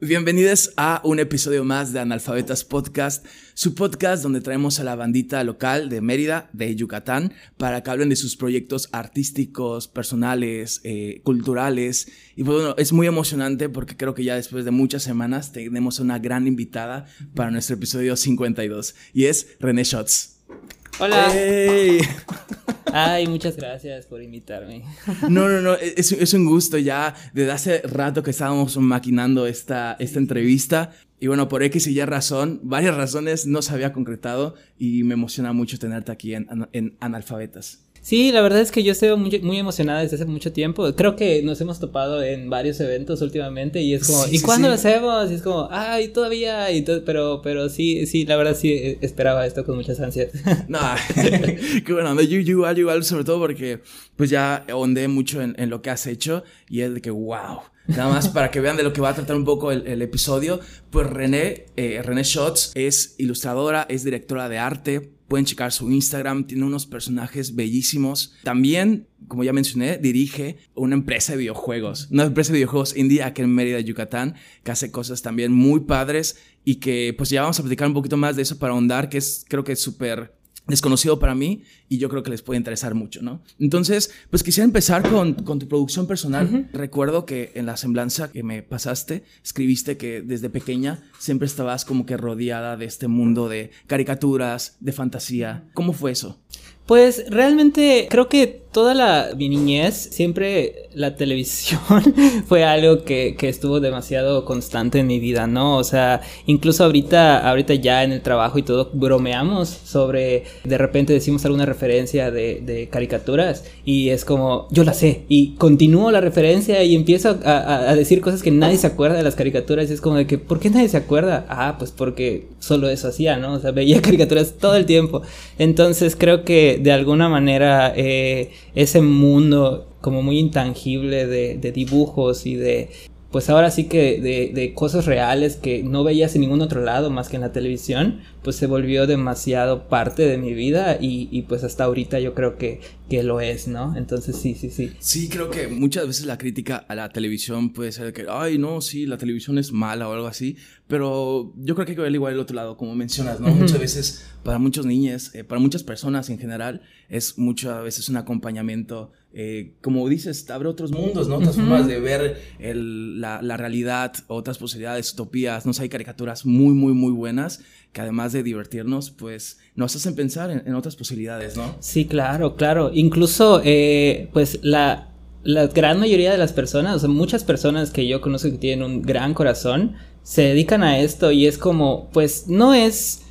Bienvenidos a un episodio más de Analfabetas Podcast, su podcast donde traemos a la bandita local de Mérida, de Yucatán, para que hablen de sus proyectos artísticos, personales, eh, culturales. Y pues, bueno, es muy emocionante porque creo que ya después de muchas semanas tenemos una gran invitada para nuestro episodio 52 y es René Shots. Hola. Ay, muchas gracias por invitarme. No, no, no, es, es, un gusto ya. Desde hace rato que estábamos maquinando esta, esta entrevista. Y bueno, por X y Y razón, varias razones no se había concretado y me emociona mucho tenerte aquí en, en Analfabetas. Sí, la verdad es que yo estoy muy, muy, emocionada desde hace mucho tiempo. Creo que nos hemos topado en varios eventos últimamente y es como, ¿y cuándo lo hacemos? Y es como, ay, todavía, y pero, pero sí, sí, la verdad sí eh, esperaba esto con muchas ansias. No, qué bueno, yo, igual, igual, sobre todo porque pues ya ondé mucho en, en, lo que has hecho y es de que, wow. Nada más para que vean de lo que va a tratar un poco el, el episodio, pues René, eh, René Shots es ilustradora, es directora de arte, Pueden checar su Instagram, tiene unos personajes bellísimos. También, como ya mencioné, dirige una empresa de videojuegos, una empresa de videojuegos indie aquí en Mérida, Yucatán, que hace cosas también muy padres y que pues ya vamos a platicar un poquito más de eso para ahondar, que es creo que es súper desconocido para mí y yo creo que les puede interesar mucho, ¿no? Entonces, pues quisiera empezar con, con tu producción personal. Recuerdo que en la semblanza que me pasaste, escribiste que desde pequeña siempre estabas como que rodeada de este mundo de caricaturas, de fantasía. ¿Cómo fue eso? Pues realmente creo que toda la mi niñez siempre la televisión fue algo que, que, estuvo demasiado constante en mi vida, ¿no? O sea, incluso ahorita, ahorita ya en el trabajo y todo bromeamos sobre, de repente decimos alguna referencia de, de caricaturas y es como, yo la sé y continúo la referencia y empiezo a, a, decir cosas que nadie se acuerda de las caricaturas y es como de que, ¿por qué nadie se acuerda? Ah, pues porque solo eso hacía, ¿no? O sea, veía caricaturas todo el tiempo. Entonces creo que de alguna manera... Eh, ese mundo como muy intangible de, de dibujos y de pues ahora sí que de, de, cosas reales que no veías en ningún otro lado más que en la televisión, pues se volvió demasiado parte de mi vida y, y pues hasta ahorita yo creo que, que, lo es, ¿no? Entonces sí, sí, sí. Sí, creo que muchas veces la crítica a la televisión puede ser que, ay, no, sí, la televisión es mala o algo así, pero yo creo que hay que ver igual el otro lado, como mencionas, ¿no? Muchas veces para muchos niños, eh, para muchas personas en general, es muchas veces un acompañamiento eh, como dices, abre otros mundos, ¿no? Otras formas de ver el, la, la, realidad, otras posibilidades, utopías, no sé, hay caricaturas muy, muy, muy buenas que además de divertirnos, pues nos hacen pensar en, en otras posibilidades, ¿no? Sí, claro, claro. Incluso, eh, pues la, la gran mayoría de las personas, o sea, muchas personas que yo conozco que tienen un gran corazón, se dedican a esto y es como, pues no es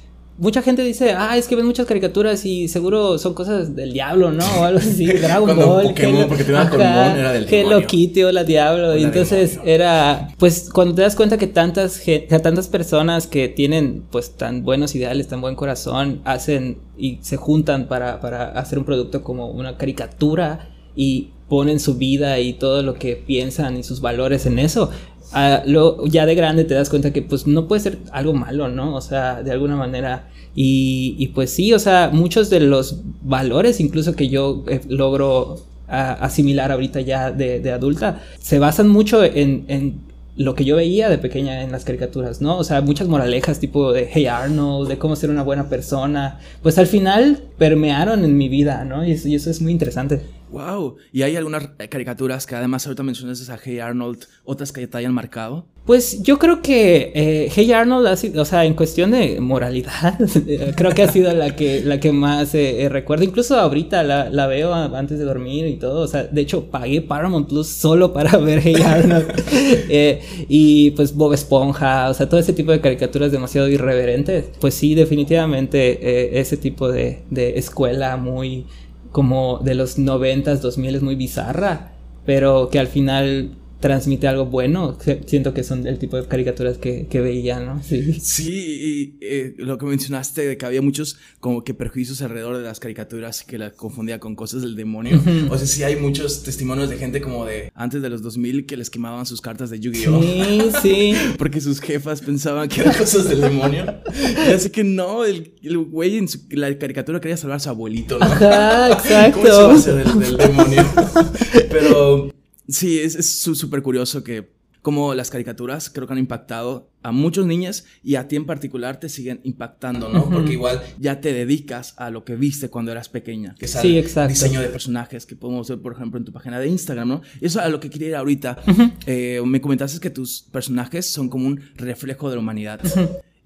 mucha gente dice, ah, es que ven muchas caricaturas y seguro son cosas del diablo, ¿no? O algo así, Dragon Ball. Pokémon, porque te ajá, era del Hello Kitty o la Diablo. y entonces era, pues, cuando te das cuenta que tantas, tantas personas que tienen, pues, tan buenos ideales, tan buen corazón, hacen y se juntan para, para hacer un producto como una caricatura y ponen su vida y todo lo que piensan y sus valores en eso, Uh, lo, ya de grande te das cuenta que pues no puede ser algo malo, ¿no? O sea, de alguna manera. Y, pues sí, o sea, muchos de los valores incluso que yo eh, logro uh, asimilar ahorita ya de, de, adulta se basan mucho en, en lo que yo veía de pequeña en las caricaturas, ¿no? O sea, muchas moralejas tipo de Hey Arnold, de cómo ser una buena persona, pues al final permearon en mi vida, ¿no? Y eso, y eso es muy interesante. Wow. ¿Y hay algunas caricaturas que además ahorita mencionas a Hey Arnold, otras que te hayan marcado? Pues yo creo que eh, Hey Arnold, ha sido, o sea, en cuestión de moralidad, creo que ha sido la que, la que más eh, recuerdo. Incluso ahorita la, la, veo antes de dormir y todo. O sea, de hecho pagué Paramount Plus solo para ver Hey Arnold. eh, y pues Bob Esponja, o sea, todo ese tipo de caricaturas demasiado irreverentes. Pues sí, definitivamente eh, ese tipo de, de escuela muy como de los 90s, 2000 es muy bizarra, pero que al final transmite algo bueno. Siento que son el tipo de caricaturas que, que veía, ¿no? Sí, sí y eh, lo que mencionaste de que había muchos como que perjuicios alrededor de las caricaturas que las confundía con cosas del demonio. O sea, sí hay muchos testimonios de gente como de antes de los 2000 que les quemaban sus cartas de Yu-Gi-Oh! Sí, sí. Porque sus jefas pensaban que eran cosas del demonio. Y así que no, el, güey en la caricatura quería salvar a su abuelito, ¿no? Ajá, exacto. ¿Cómo eso va a ser del, del demonio? Pero Sí, es súper curioso que como las caricaturas creo que han impactado a muchos niños y a ti en particular te siguen impactando, ¿no? Porque igual ya te dedicas a lo que viste cuando eras pequeña, que es sí, exacto. diseño de personajes que podemos ver, por ejemplo, en tu página de Instagram, ¿no? Eso es a lo que quería ir ahorita. Eh, me comentaste que tus personajes son como un reflejo de la humanidad.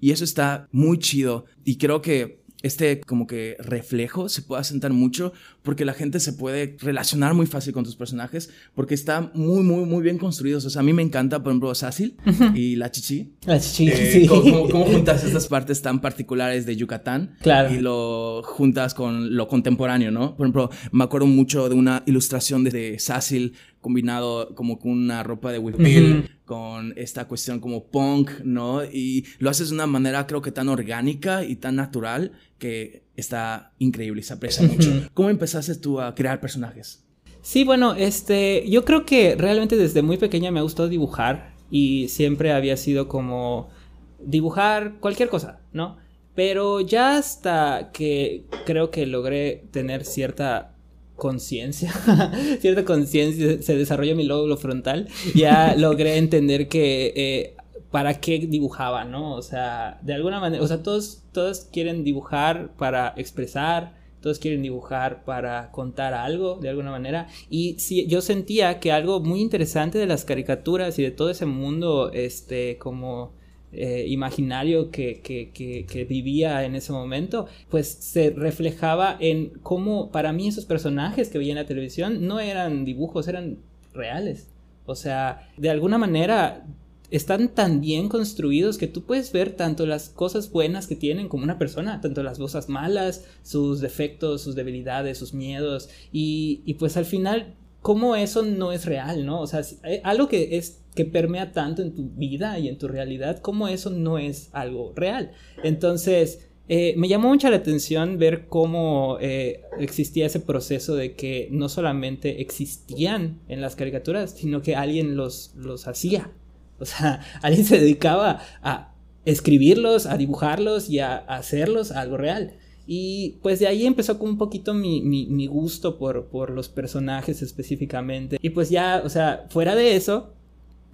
Y eso está muy chido. Y creo que este como que reflejo se puede asentar mucho porque la gente se puede relacionar muy fácil con tus personajes porque están muy, muy, muy bien construidos. O sea, a mí me encanta, por ejemplo, Sácil y la Chichi. La Chichi, eh, sí. ¿cómo, juntas estas partes tan particulares de Yucatán? Claro. Y lo juntas con lo contemporáneo, ¿no? Por ejemplo, me acuerdo mucho de una ilustración de Sácil combinado como con una ropa de Will con esta cuestión como punk, ¿no? Y lo haces de una manera creo que tan orgánica y tan natural que está increíble y se aprecia mucho. ¿Cómo empezaste tú a crear personajes? Sí, bueno, este, yo creo que realmente desde muy pequeña me gustó dibujar y siempre había sido como dibujar cualquier cosa, ¿no? Pero ya hasta que creo que logré tener cierta conciencia, cierta conciencia, se desarrolló mi lóbulo frontal, ya logré entender que eh, para qué dibujaba, ¿no? O sea, de alguna manera, o sea, todos, todos quieren dibujar para expresar, todos quieren dibujar para contar algo de alguna manera. Y sí, yo sentía que algo muy interesante de las caricaturas y de todo ese mundo, este, como eh, imaginario que, que, que, vivía en ese momento, pues se reflejaba en cómo para mí esos personajes que veía en la televisión no eran dibujos, eran reales. O sea, de alguna manera están tan bien construidos que tú puedes ver tanto las cosas buenas que tienen como una persona, tanto las cosas malas, sus defectos, sus debilidades, sus miedos, y, pues al final, cómo eso no es real, ¿no? O sea, eh, algo que es que permea tanto en tu vida y en tu realidad, como eso no es algo real. Entonces, eh, me llamó mucha la atención ver cómo eh, existía ese proceso de que no solamente existían en las caricaturas, sino que alguien los, los hacía. O sea, alguien se dedicaba a escribirlos, a dibujarlos y a, hacerlos algo real. Y pues de ahí empezó como un poquito mi, mi gusto por, por, los personajes específicamente. Y pues ya, o sea, fuera de eso,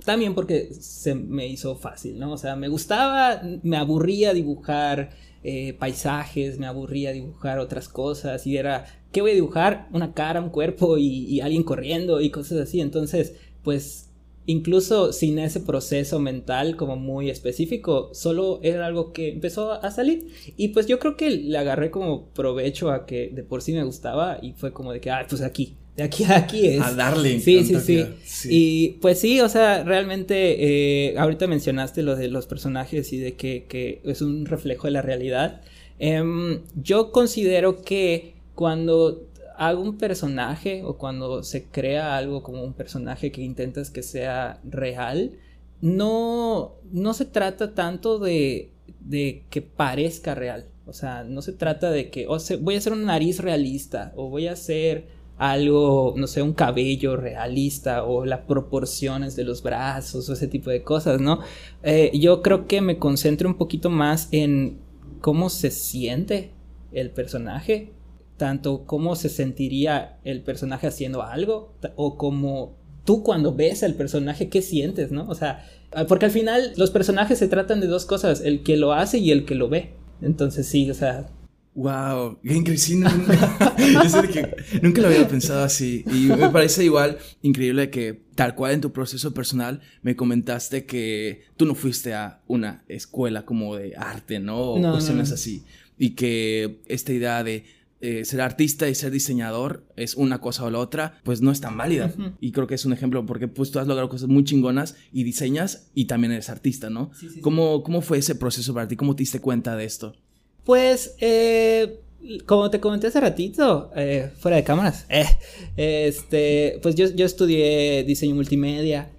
también porque se me hizo fácil, ¿no? O sea, me gustaba, me aburría dibujar eh, paisajes, me aburría dibujar otras cosas y era, ¿qué voy a dibujar? Una cara, un cuerpo y, alguien corriendo y cosas así. Entonces, pues incluso sin ese proceso mental como muy específico, solo era algo que empezó a salir. Y pues yo creo que le agarré como provecho a que de por sí me gustaba y fue como de que, ah, pues aquí, de aquí a aquí es. A darle. Sí, sí, sí, Y pues sí, o sea, realmente eh, ahorita mencionaste lo de los personajes y de que, es un reflejo de la realidad. Em, yo considero que cuando hago un personaje o cuando se crea algo como un personaje que intentas que sea real, no, no se trata tanto de, de que parezca real. O sea, no se trata de que voy a hacer una nariz realista o voy a hacer algo, no sé, un cabello realista o las proporciones de los brazos o ese tipo de cosas, ¿no? Eh, yo creo que me concentro un poquito más en cómo se siente el personaje, tanto cómo se sentiría el personaje haciendo algo o como tú cuando ves al personaje, ¿qué sientes, no? O sea, porque al final los personajes se tratan de dos cosas, el que lo hace y el que lo ve. Entonces sí, o sea, Wow, increíble. Nunca, lo había pensado así. Y me parece igual increíble que, tal cual en tu proceso personal, me comentaste que tú no fuiste a una escuela como de arte, ¿no? O cuestiones así. Y que esta idea de eh, ser artista y ser diseñador es una cosa o la otra, pues no es tan válida. Y creo que es un ejemplo porque pues tú has logrado cosas muy chingonas y diseñas y también eres artista, ¿no? ¿Cómo, ¿Cómo fue ese proceso para ti? ¿Cómo te diste cuenta de esto? Pues, eh, como te comenté hace ratito, eh, fuera de cámaras, este, pues yo, yo estudié diseño multimedia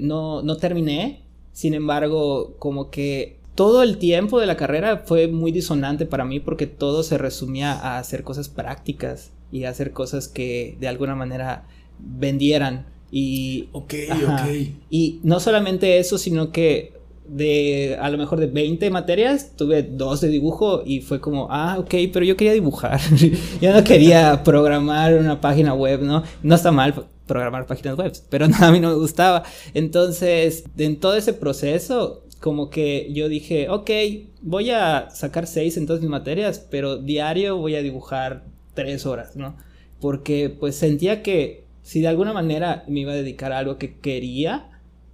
no, no terminé. Sin embargo, como que todo el tiempo de la carrera fue muy disonante para mí porque todo se resumía a hacer cosas prácticas y a hacer cosas que de alguna manera vendieran. Y, ok, ok. Y no solamente eso, sino que de a lo mejor de 20 materias, tuve dos de dibujo y fue como, ah, ok, pero yo quería dibujar. yo no quería programar una página web, ¿no? No está mal programar páginas web, pero a mí no me gustaba. Entonces, en todo ese proceso, como que yo dije, ok, voy a sacar seis en todas mis materias, pero diario voy a dibujar tres horas, ¿no? Porque pues sentía que si de alguna manera me iba a dedicar a algo que quería,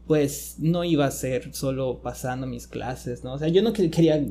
pues no iba a ser solo pasando mis clases, ¿no? O sea, yo no quería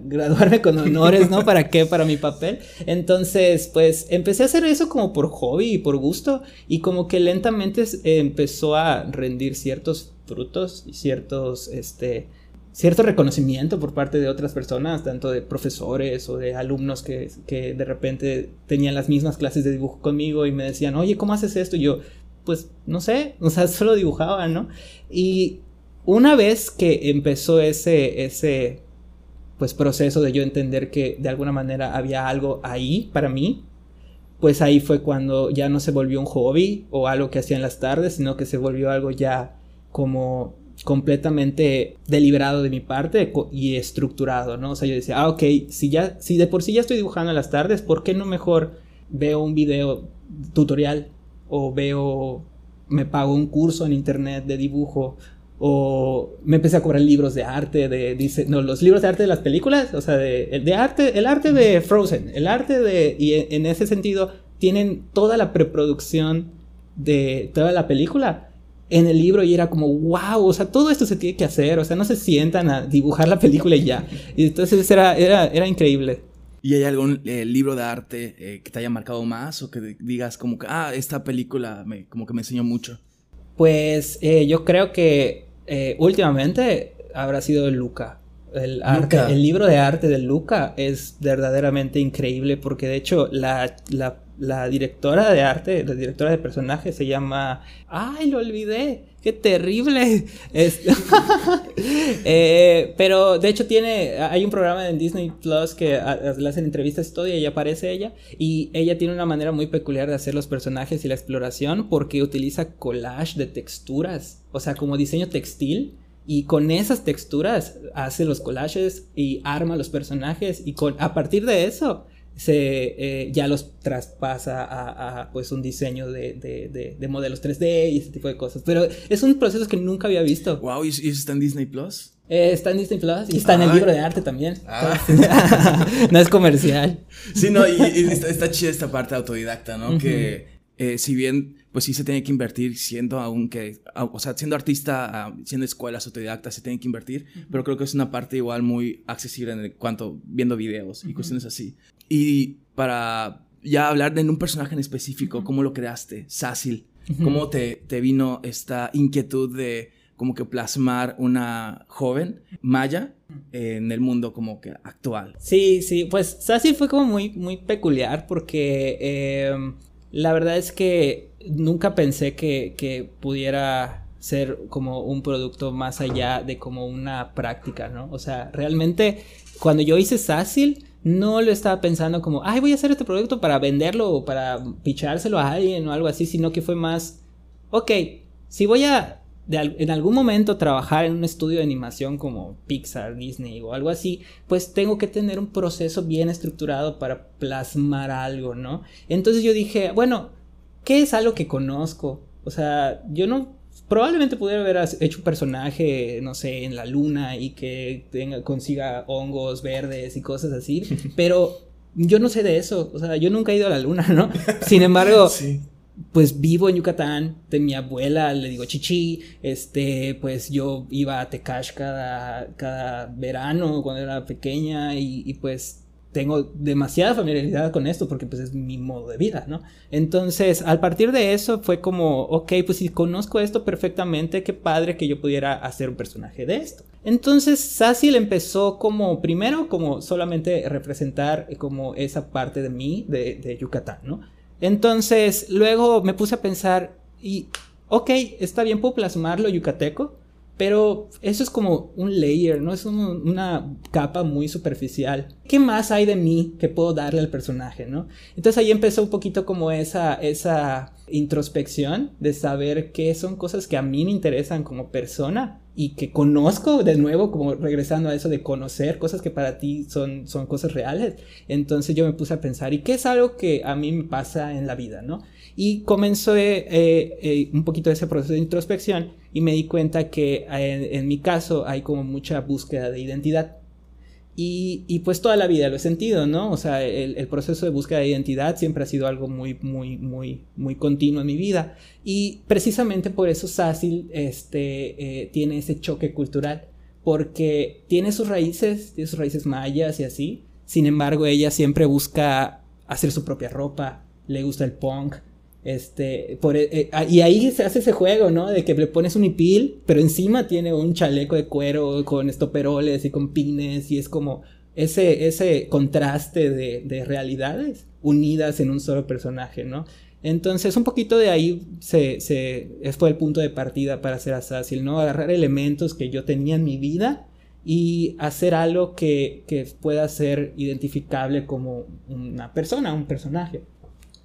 graduarme con honores, ¿no? ¿Para qué? Para mi papel. Entonces, pues empecé a hacer eso como por hobby y por gusto y como que lentamente empezó a rendir ciertos frutos y ciertos, este, cierto reconocimiento por parte de otras personas, tanto de profesores o de alumnos que, que de repente tenían las mismas clases de dibujo conmigo y me decían, oye, ¿cómo haces esto? Y yo, pues no sé, o sea, solo dibujaba, ¿no? Y una vez que empezó ese, ese, pues proceso de yo entender que de alguna manera había algo ahí para mí, pues ahí fue cuando ya no se volvió un hobby o algo que hacía en las tardes, sino que se volvió algo ya como completamente deliberado de mi parte y estructurado, ¿no? O sea, yo decía, ah, ok, si ya, si de por sí ya estoy dibujando en las tardes, ¿por qué no mejor veo un video tutorial o veo, me pago un curso en internet de dibujo o me empecé a cobrar libros de arte, de, dice, no, los libros de arte de las películas, o sea, de, de arte, el arte de Frozen, el arte de, y en ese sentido tienen toda la preproducción de toda la película en el libro y era como, wow, o sea, todo esto se tiene que hacer, o sea, no se sientan a dibujar la película y ya. Y entonces era, era, era increíble. ¿Y hay algún eh, libro de arte eh, que te haya marcado más o que digas como que, ah, esta película me, como que me enseñó mucho? Pues eh, yo creo que últimamente habrá sido Luca. El, arte, el libro de arte de Luca es verdaderamente increíble porque de hecho la, la, la, directora de arte, la directora de personajes se llama... ¡Ay, lo olvidé! ¡Qué terrible! Eh, pero de hecho tiene, hay un programa en Disney Plus que le hacen entrevistas y todo y ahí aparece ella y ella tiene una manera muy peculiar de hacer los personajes y la exploración porque utiliza collage de texturas, o sea, como diseño textil y con esas texturas hace los collages y arma los personajes y con, a partir de eso se eh, ya los traspasa a, pues un diseño de, de, de, modelos 3D y ese tipo de cosas. Pero es un proceso que nunca había visto. Wow, ¿y eso está en Disney Plus? Eh, está en Disney Plus y está en el libro de arte también. Ah. no es comercial. Sí, no, y, está, chida esta parte autodidacta, ¿no? Que eh, si bien pues sí se tiene que invertir siendo aunque, o sea, siendo artista, siendo escuelas autodidactas, se tiene que invertir, pero creo que es una parte igual muy accesible en cuanto viendo videos y cuestiones así. Y para ya hablar de un personaje en específico, ¿cómo lo creaste? Sácil, ¿cómo te, te vino esta inquietud de como que plasmar una joven maya en el mundo como que actual. Sí, sí, pues Sácil fue como muy, muy peculiar porque eh, la verdad es que nunca pensé que, pudiera ser como un producto más allá de como una práctica, ¿no? O sea, realmente cuando yo hice Sácil, no lo estaba pensando como, ay, voy a hacer este producto para venderlo o para pichárselo a alguien o algo así, sino que fue más, ok, si voy a en algún momento trabajar en un estudio de animación como Pixar, Disney o algo así, pues tengo que tener un proceso bien estructurado para plasmar algo, ¿no? Entonces yo dije, bueno, ¿qué es algo que conozco? O sea, yo no probablemente pudiera haber hecho un personaje, no sé, en la luna y que tenga, consiga hongos verdes y cosas así, pero yo no sé de eso, o sea, yo nunca he ido a la luna, ¿no? Sin embargo, sí pues vivo en Yucatán, de mi abuela le digo chichi, este, pues yo iba a Tecash cada, cada verano cuando era pequeña y, y, pues tengo demasiada familiaridad con esto porque pues es mi modo de vida, ¿no? Entonces, al partir de eso fue como, ok, pues si conozco esto perfectamente, qué padre que yo pudiera hacer un personaje de esto. Entonces, Sassy empezó como, primero, como solamente representar como esa parte de mí, de, de Yucatán, ¿no? Entonces, luego me puse a pensar, y, ok, está bien, puedo plasmarlo yucateco, pero eso es como un layer, ¿no? Es una capa muy superficial. ¿Qué más hay de mí que puedo darle al personaje, ¿no? Entonces ahí empezó un poquito como esa, esa introspección de saber qué son cosas que a mí me interesan como persona y que conozco de nuevo, como regresando a eso de conocer cosas que para ti son, son cosas reales. Entonces yo me puse a pensar, ¿y qué es algo que a mí me pasa en la vida, ¿no? Y comenzó eh, eh, un poquito ese proceso de introspección y me di cuenta que eh, en, mi caso hay como mucha búsqueda de identidad. Y, y, pues toda la vida lo he sentido, ¿no? O sea, el, el, proceso de búsqueda de identidad siempre ha sido algo muy, muy, muy, muy continuo en mi vida. Y precisamente por eso Sácil este, tiene ese choque cultural, porque tiene sus raíces, tiene sus raíces mayas y así. Sin embargo, ella siempre busca hacer su propia ropa, le gusta el punk, este, por, eh, eh, ah, y ahí se hace ese juego, ¿no? De que le pones un hipil, pero encima tiene un chaleco de cuero con estoperoles y con pines y es como ese, ese contraste de, de realidades unidas en un solo personaje, ¿no? Entonces, un poquito de ahí se, se, fue el punto de partida para hacer Assassin, ¿no? Agarrar elementos que yo tenía en mi vida y hacer algo que, que pueda ser identificable como una persona, un personaje.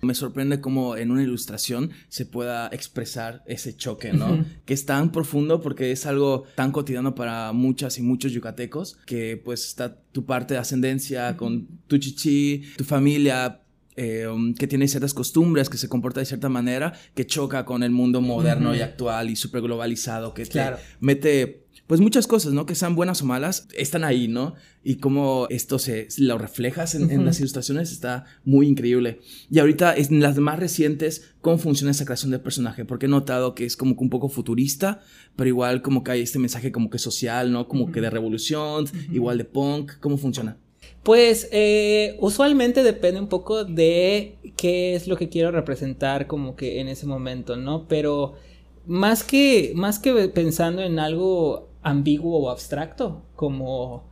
Me sorprende cómo en una ilustración se pueda expresar ese choque, ¿no? Que es tan profundo porque es algo tan cotidiano para muchas y muchos yucatecos, que pues está tu parte de ascendencia con tu chichi, tu familia, eh, um, que tiene ciertas costumbres, que se comporta de cierta manera, que choca con el mundo moderno y actual y súper globalizado, que te mete pues muchas cosas, ¿no? Que sean buenas o malas, están ahí, ¿no? Y cómo esto se lo reflejas en, las ilustraciones está muy increíble. Y ahorita en las más recientes, ¿cómo funciona esa creación de personaje? Porque he notado que es como que un poco futurista, pero igual como que hay este mensaje como que social, ¿no? Como que de revolución, igual de punk, ¿cómo funciona? Pues eh, usualmente depende un poco de qué es lo que quiero representar como que en ese momento, ¿no? Pero más que, más que pensando en algo ambiguo o abstracto, como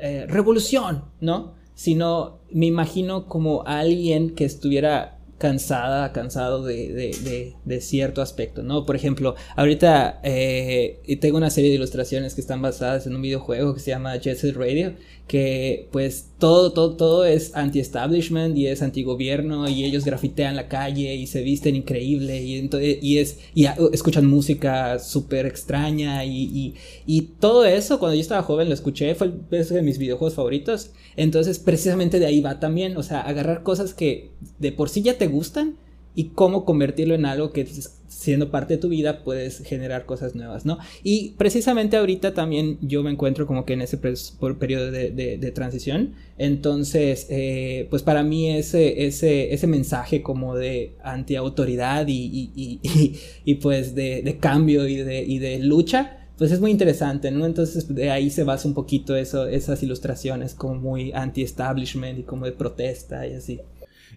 eh, revolución, ¿no? Sino me imagino como alguien que estuviera cansada, cansado de, de, de, cierto aspecto, ¿no? Por ejemplo, ahorita eh, tengo una serie de ilustraciones que están basadas en un videojuego que se llama Jet Radio, que pues todo, todo, todo es anti-establishment y es anti-gobierno y ellos grafitean la calle y se visten increíble y, entonces, y, es, y escuchan música súper extraña y, y, todo eso cuando yo estaba joven lo escuché, fue uno de mis videojuegos favoritos, entonces precisamente de ahí va también, o sea, agarrar cosas que de por sí ya te gustan y cómo convertirlo en algo que siendo parte de tu vida puedes generar cosas nuevas, ¿no? Y precisamente ahorita también yo me encuentro como que en ese periodo de, transición, entonces eh, pues para mí ese, ese, ese mensaje como de antiautoridad y, y, y, pues de, cambio y de, y de lucha, pues es muy interesante, ¿no? Entonces de ahí se basa un poquito eso, esas ilustraciones como muy anti-establishment y como de protesta y así.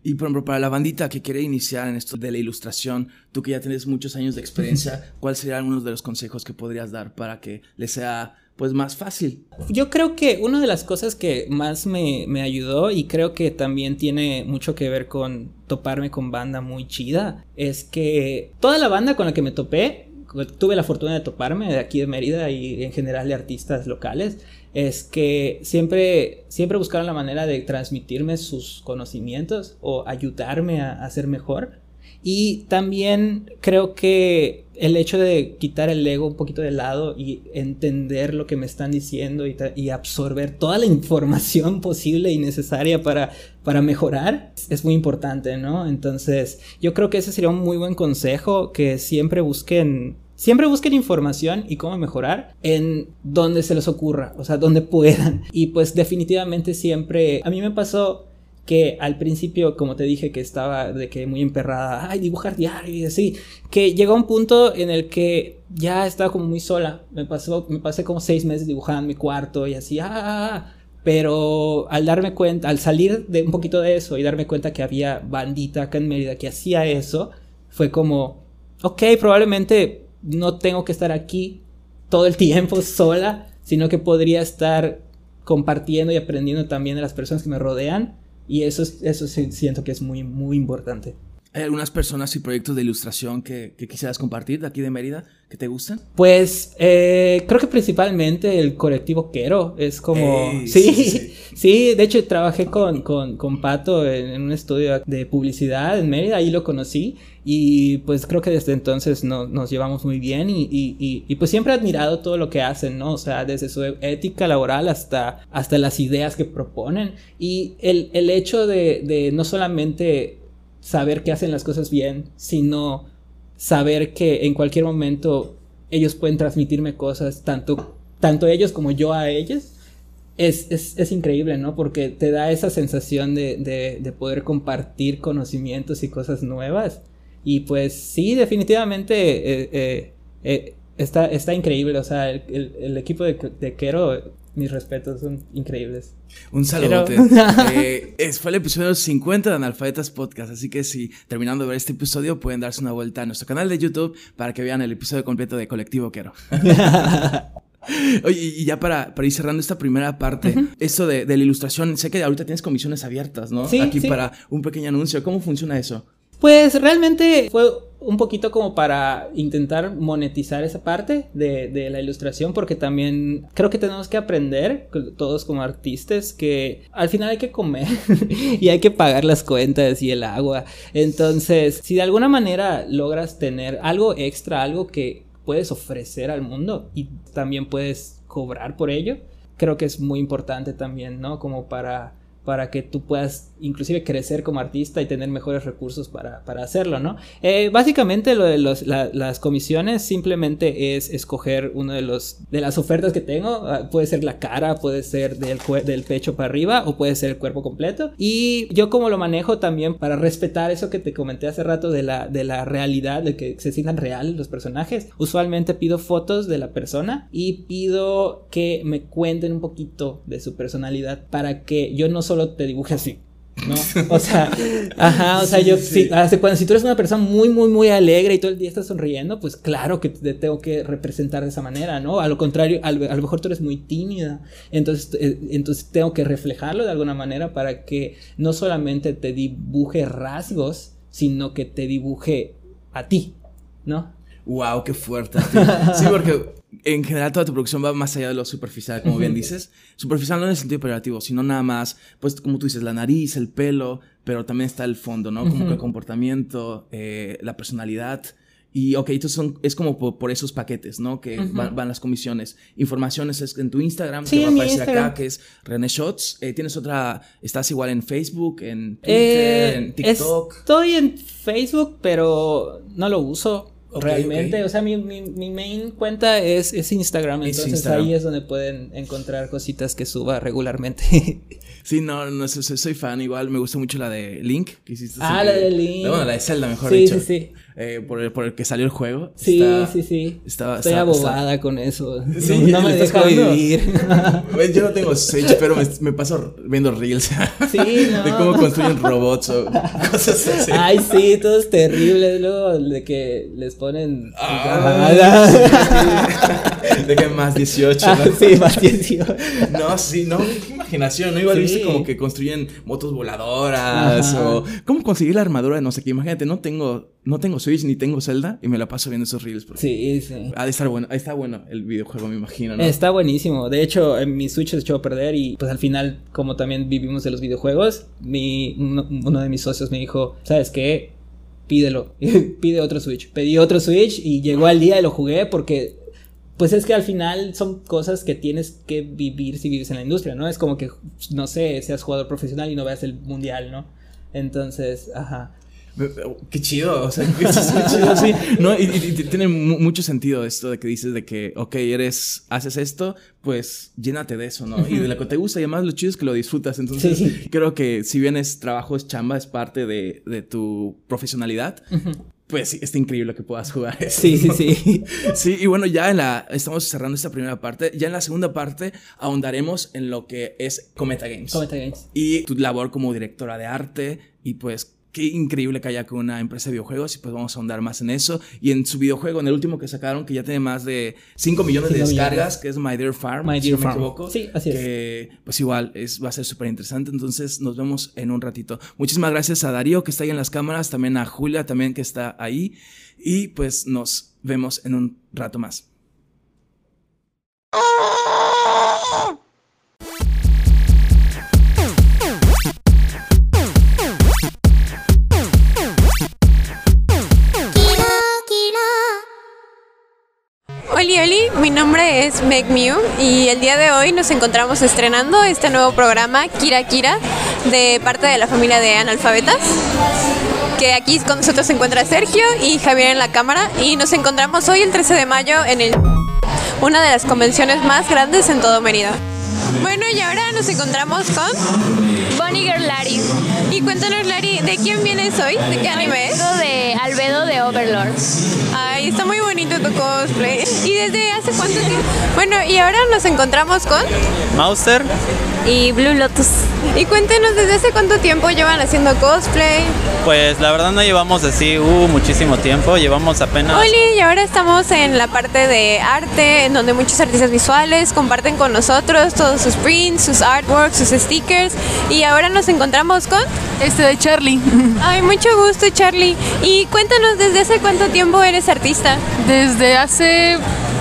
Y por ejemplo, para la bandita que quiere iniciar en esto de la ilustración, tú que ya tienes muchos años de experiencia, ¿cuáles serían algunos de los consejos que podrías dar para que les sea pues más fácil? Yo creo que una de las cosas que más me, me ayudó y creo que también tiene mucho que ver con toparme con banda muy chida, es que toda la banda con la que me topé, tuve la fortuna de toparme de aquí de Mérida y en general de artistas locales, es que siempre, siempre buscaron la manera de transmitirme sus conocimientos o ayudarme a, ser mejor. Y también creo que el hecho de quitar el ego un poquito de lado y entender lo que me están diciendo y, absorber toda la información posible y necesaria para, para mejorar es muy importante, ¿no? Entonces yo creo que ese sería un muy buen consejo, que siempre busquen Siempre busquen información y cómo mejorar en donde se les ocurra, o sea, donde puedan. Y pues definitivamente siempre, a mí me pasó que al principio, como te dije, que estaba de que muy emperrada, ay, dibujar diario y así, que llegó un punto en el que ya estaba como muy sola. Me pasó, me pasé como seis meses dibujando en mi cuarto y así, ah, ah, ah, pero al darme cuenta, al salir de un poquito de eso y darme cuenta que había bandita acá en Mérida que hacía eso, fue como, ok, probablemente no tengo que estar aquí todo el tiempo sola, sino que podría estar compartiendo y aprendiendo también de las personas que me rodean y eso, eso siento que es muy, muy importante. ¿Hay algunas personas y proyectos de ilustración que, quisieras compartir de aquí de Mérida que te gustan? Pues eh, creo que principalmente el colectivo Quero es como... sí, sí, de hecho trabajé con, con, Pato en, un estudio de publicidad en Mérida, ahí lo conocí y pues creo que desde entonces nos llevamos muy bien y, y, pues siempre he admirado todo lo que hacen, ¿no? O sea, desde su ética laboral hasta, hasta las ideas que proponen y el, el hecho de, de no solamente saber que hacen las cosas bien, sino saber que en cualquier momento ellos pueden transmitirme cosas, tanto, tanto ellos como yo a ellos. Es, es, increíble, ¿no? Porque te da esa sensación de, de, poder compartir conocimientos y cosas nuevas. Y pues sí, definitivamente eh, eh, eh, está, está increíble. O sea, el, el, equipo de, de Quero mis respetos, son increíbles. Un saludote. Eh, fue el episodio 50 de Analfabetas Podcast, así que si terminando de ver este episodio pueden darse una vuelta a nuestro canal de YouTube para que vean el episodio completo de Colectivo Quero. Oye, y ya para, para, ir cerrando esta primera parte, esto de, la ilustración, sé que ahorita tienes comisiones abiertas, ¿no? Sí, Aquí para un pequeño anuncio. ¿Cómo funciona eso? Pues realmente fue un poquito como para intentar monetizar esa parte de, la ilustración porque también creo que tenemos que aprender todos como artistas que al final hay que comer y hay que pagar las cuentas y el agua. Entonces si de alguna manera logras tener algo extra algo que puedes ofrecer al mundo y también puedes cobrar por ello creo que es muy importante también no como para para que tú puedas inclusive crecer como artista y tener mejores recursos para, hacerlo, ¿no? Eh, básicamente lo de los, las comisiones simplemente es escoger uno de los de las ofertas que tengo, ah, puede ser la cara, puede ser del, del pecho para arriba o puede ser el cuerpo completo y yo como lo manejo también para respetar eso que te comenté hace rato de la, de la realidad, de que se sientan real los personajes, usualmente pido fotos de la persona y pido que me cuenten un poquito de su personalidad para que yo no solo te dibuje así. ¿No? O sea, ajá, o sea, yo, Si, cuando, si tú eres una persona muy, muy, muy alegre y todo el día estás sonriendo, pues claro que te tengo que representar de esa manera, ¿no? A lo contrario, a, lo mejor tú eres muy tímida, entonces, eh, entonces tengo que reflejarlo de alguna manera para que no solamente te dibuje rasgos, sino que te dibuje a ti, ¿no? Wow, qué fuerte. Sí, porque en general toda tu producción va más allá de lo superficial, como bien dices. Superficial no en el sentido operativo, sino nada más, pues como tú dices, la nariz, el pelo, pero también está el fondo, ¿no? Como que el comportamiento, eh, la personalidad. Y, ok, entonces son, es como por, esos paquetes, ¿no? Que van, las comisiones. Informaciones es en tu Instagram, sí, que va a aparecer acá, que es René Shots. Eh, tienes otra, estás igual en Facebook, en Twitter, eh, en TikTok. Estoy en Facebook, pero no lo uso realmente, o sea, mi, mi, main cuenta es, es Instagram, entonces ahí es donde pueden encontrar cositas que suba regularmente. Sí, no, no soy, fan. Igual me gusta mucho la de Link que hiciste. Ah, la de Link. Bueno, la de Zelda, mejor dicho. Sí, sí, sí. Eh, por, el, por el que salió el juego. Sí, sí, sí. Estaba, Estoy abobada con eso. Sí, no, me deja vivir. Yo no tengo Switch, pero me, paso viendo reels. Sí, no. De cómo construyen robots o cosas así. Ay, sí, todo es terrible. Luego de que les ponen. Ah, de que más 18. Ah, sí, más 18. No, sí, no. Qué imaginación, ¿no? Igual viste como que construyen motos voladoras o cómo conseguir la armadura de no sé qué. Imagínate, no tengo, no tengo Switch ni tengo Zelda y me la paso viendo esos reels. Sí, sí. Ha de estar bueno, está bueno el videojuego, me imagino, ¿no? Está buenísimo. De hecho, en mi Switch se echó a perder y pues al final, como también vivimos de los videojuegos, mi, uno, de mis socios me dijo, ¿sabes qué? Pídelo. Pide otro Switch. Pedí otro Switch y llegó al día y lo jugué porque pues es que al final son cosas que tienes que vivir si vives en la industria, ¿no? Es como que, no sé, seas jugador profesional y no veas el mundial, ¿no? Entonces, ajá. Qué chido, o sea, qué chido, sí. No, y, tiene mucho sentido esto de que dices de que, ok, eres, haces esto, pues llénate de eso, ¿no? Y de lo que te gusta, y además lo chido es que lo disfrutas. Entonces, creo que si bien es trabajo, es chamba, es parte de, de tu profesionalidad pues sí, está increíble que puedas jugar eso. Sí, sí, sí. sí, y bueno, ya en la, estamos cerrando esta primera parte. Ya en la segunda parte ahondaremos en lo que es Cometa Games. Cometa Games. Y tu labor como directora de arte y pues qué increíble que haya con una empresa de videojuegos y pues vamos a ahondar más en eso. Y en su videojuego, en el último que sacaron, que ya tiene más de 5 millones de descargas, que es My Dear Farm, My Dear si no Farm. me equivoco. Sí, así es. que, Pues igual, es, va a ser súper interesante. Entonces nos vemos en un ratito. Muchísimas gracias a Darío que está ahí en las cámaras, también a Julia también que está ahí. Y pues nos vemos en un rato más. Mi nombre es Meg Mew y el día de hoy nos encontramos estrenando este nuevo programa Kira Kira de parte de la familia de analfabetas. Que aquí con nosotros se encuentra Sergio y Javier en la cámara y nos encontramos hoy el 13 de mayo en el una de las convenciones más grandes en todo Mérida. Bueno, y ahora nos encontramos con Bonnie Girl Larry. y cuéntanos Lari, ¿de quién vienes hoy? ¿De qué anime es? De Albedo de Overlord. Ay, está muy bonito tu cosplay. ¿Y desde hace cuánto tiempo? Bueno, y ahora nos encontramos con Mauser, Y Blue Lotus. Y cuéntenos desde hace cuánto tiempo llevan haciendo cosplay. pues la verdad no llevamos así uh, muchísimo tiempo, llevamos apenas... Oli, y ahora estamos en la parte de arte, en donde muchos artistas visuales comparten con nosotros todos sus prints, sus artworks, sus stickers. Y ahora nos encontramos con. Este de Charlie. Ay, mucho gusto, Charlie. Y cuéntanos desde hace cuánto tiempo eres artista. Desde hace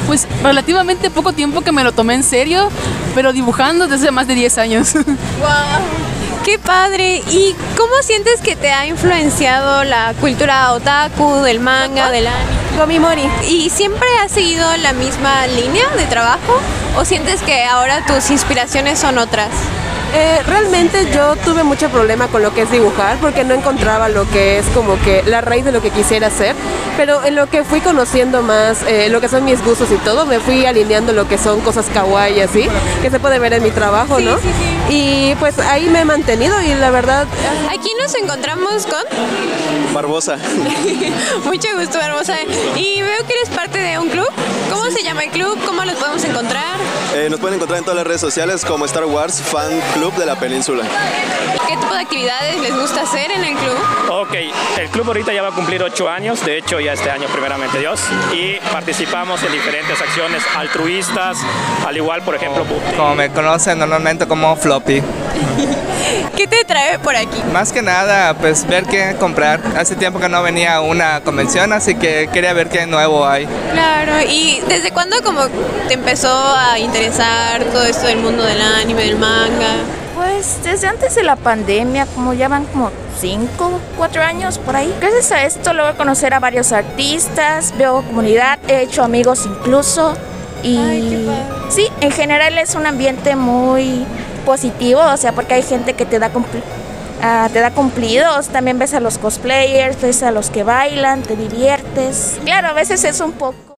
pues relativamente poco tiempo que me lo tomé en serio, pero dibujando desde más de 10 años. ¡Wow! ¡Qué padre! ¿Y cómo sientes que te ha influenciado la cultura otaku, del manga, del anime? Gomimori. ¿Y siempre has seguido la misma línea de trabajo? ¿O sientes que ahora tus inspiraciones son otras? Eh, realmente yo tuve mucho problema con lo que es dibujar porque no encontraba lo que es como que la raíz de lo que quisiera hacer, pero en lo que fui conociendo más eh, lo que son mis gustos y todo, me fui alineando lo que son cosas kawaii y así, que se puede ver en mi trabajo, Sí, ¿no? sí, sí. Y pues ahí me he mantenido y la verdad Aquí nos encontramos con Barbosa. mucho gusto, hermosa. Y veo que eres parte de un club. ¿Cómo se llama el club? ¿Cómo los podemos encontrar? Eh, nos pueden encontrar en todas las redes sociales como Star Wars Fan Club de la Península. ¿Qué tipo de actividades les gusta hacer en el club? Ok, el club ahorita ya va a cumplir ocho años, de hecho ya este año primeramente Dios, y participamos en diferentes acciones altruistas, al igual por ejemplo Como me conocen normalmente como ¿Qué te trae por aquí? Más que nada, pues ver qué comprar. Hace tiempo que no venía a una convención, así que quería ver qué nuevo hay. Claro, ¿y desde cuándo como te empezó a interesar todo esto del mundo del anime, del manga? Pues desde antes de la pandemia, como ya van como 5, 4 años por ahí. Gracias a esto logro conocer a varios artistas, veo comunidad, he hecho amigos incluso. Y Ay, qué padre. sí, en general es un ambiente muy positivo, o sea, porque hay gente que te da cumpli- ah, te da cumplidos, también ves a los cosplayers, ves a los que bailan, te diviertes. Claro, a veces es un poco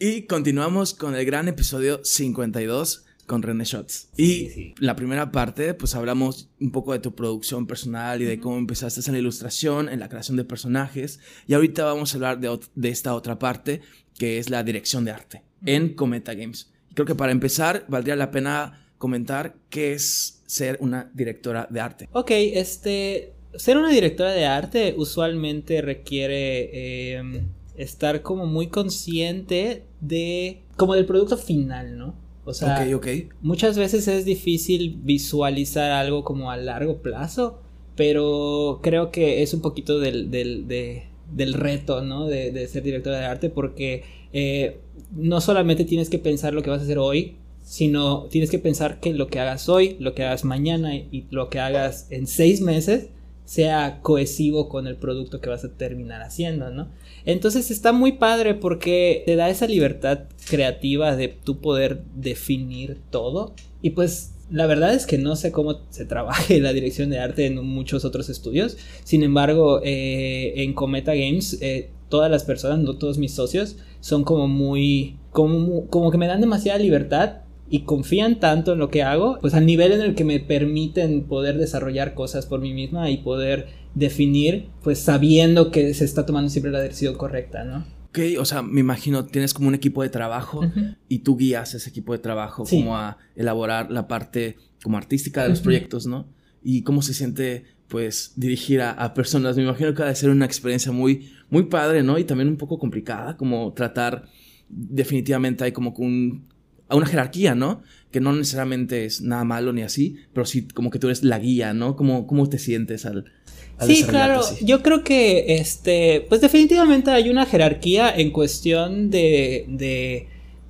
Y continuamos con el gran episodio 52 con René Shots. Y la primera parte, pues hablamos un poco de tu producción personal y de cómo empezaste en la ilustración, en la creación de personajes. Y ahorita vamos a hablar de, ot- de esta otra parte, que es la dirección de arte en Cometa Games. Creo que para empezar, valdría la pena comentar qué es ser una directora de arte. Ok, este. Ser una directora de arte usualmente requiere eh, estar como muy consciente de. como del producto final, ¿no? O sea, ok, ok. muchas veces es difícil visualizar algo como a largo plazo, pero creo que es un poquito del, del, de- del reto, ¿no? De, ser directora de arte, porque eh, no solamente tienes que pensar lo que vas a hacer hoy, sino tienes que pensar que lo que hagas hoy, lo que hagas mañana y lo que hagas en seis meses sea cohesivo con el producto que vas a terminar haciendo, ¿no? Entonces está muy padre porque te da esa libertad creativa de tú poder definir todo. Y pues la verdad es que no sé cómo se trabaje la dirección de arte en muchos otros estudios. Sin embargo, eh, en Cometa Games, eh, todas las personas, no todos mis socios, son como muy, como, como que me dan demasiada libertad y confían tanto en lo que hago, pues al nivel en el que me permiten poder desarrollar cosas por mí misma y poder definir, pues sabiendo que se está tomando siempre la decisión correcta, ¿no? Ok, o sea, me imagino tienes como un equipo de trabajo y tú guías ese equipo de trabajo Sí. como a elaborar la parte como artística de los proyectos, ¿no? Y cómo se siente, pues, dirigir a, a personas. Me imagino que ha de ser una experiencia muy, muy padre, ¿no? Y también un poco complicada, como tratar, definitivamente hay como un, a una jerarquía, ¿no? Que no necesariamente es nada malo ni así, pero sí como que tú eres la guía, ¿no? ¿Cómo, cómo te sientes al... Sí, claro. Yo creo que, este, pues definitivamente hay una jerarquía en cuestión de, de,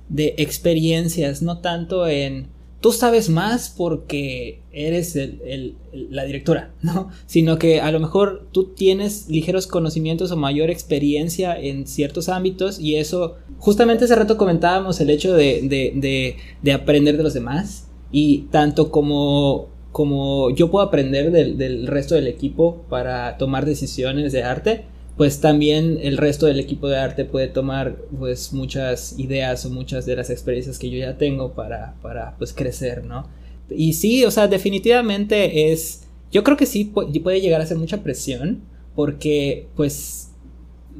de experiencias, no tanto en tú sabes más porque eres el- el- la directora, ¿no? Sino que a lo mejor tú tienes ligeros conocimientos o mayor experiencia en ciertos ámbitos y eso, justamente hace rato comentábamos el hecho de, de, de, de aprender de los demás y tanto como, como yo puedo aprender del, resto del equipo para tomar decisiones de arte, pues también el resto del equipo de arte puede tomar pues muchas ideas o muchas de las experiencias que yo ya tengo para, para pues crecer, ¿no? Y sí, o sea, definitivamente es, yo creo que sí pu- puede llegar a ser mucha presión porque pues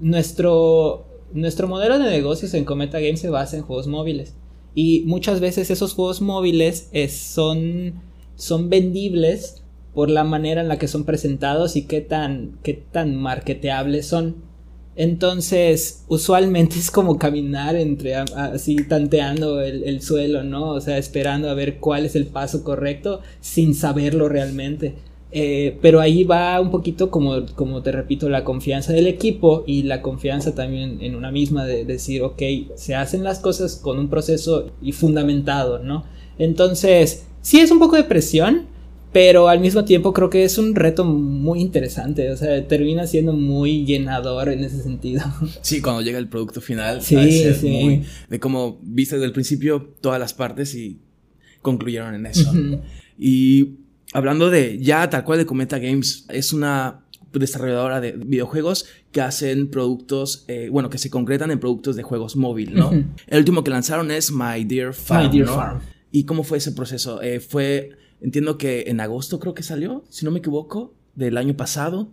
nuestro, nuestro modelo de negocios en Cometa Games se basa en juegos móviles y muchas veces esos juegos móviles es- son, son vendibles por la manera en la que son presentados y qué tan, qué tan marketeables son. Entonces, usualmente es como caminar entre así tanteando el, el suelo, ¿no? O sea, esperando a ver cuál es el paso correcto sin saberlo realmente. Eh, pero ahí va un poquito como, como te repito, la confianza del equipo y la confianza también en una misma de decir, ok, se hacen las cosas con un proceso y fundamentado, ¿no? Entonces, sí es un poco de presión, pero al mismo tiempo creo que es un reto muy interesante, o sea, termina siendo muy llenador en ese sentido. Sí, cuando llega el producto final, Sí, sí. muy de cómo viste desde el principio todas las partes y concluyeron en eso. Y hablando de ya tal cual de Cometa Games, es una desarrolladora de videojuegos que hacen productos, eh, bueno, que se concretan en productos de juegos móvil, ¿no? El último que lanzaron es My Dear Farm. My Dear ¿no? Farm. ¿Y cómo fue ese proceso? Eh, fue, entiendo que en agosto creo que salió, si no me equivoco, del año pasado.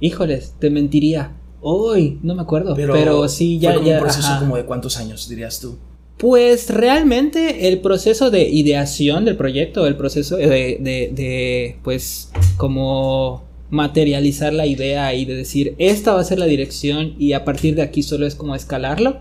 Híjoles, te mentiría. Hoy, no me acuerdo, pero, sí, ya, fue como ya. un proceso ajá. como de cuántos años, dirías tú. Pues realmente el proceso de ideación del proyecto, el proceso de, de, de, pues como materializar la idea y de decir esta va a ser la dirección y a partir de aquí solo es como escalarlo,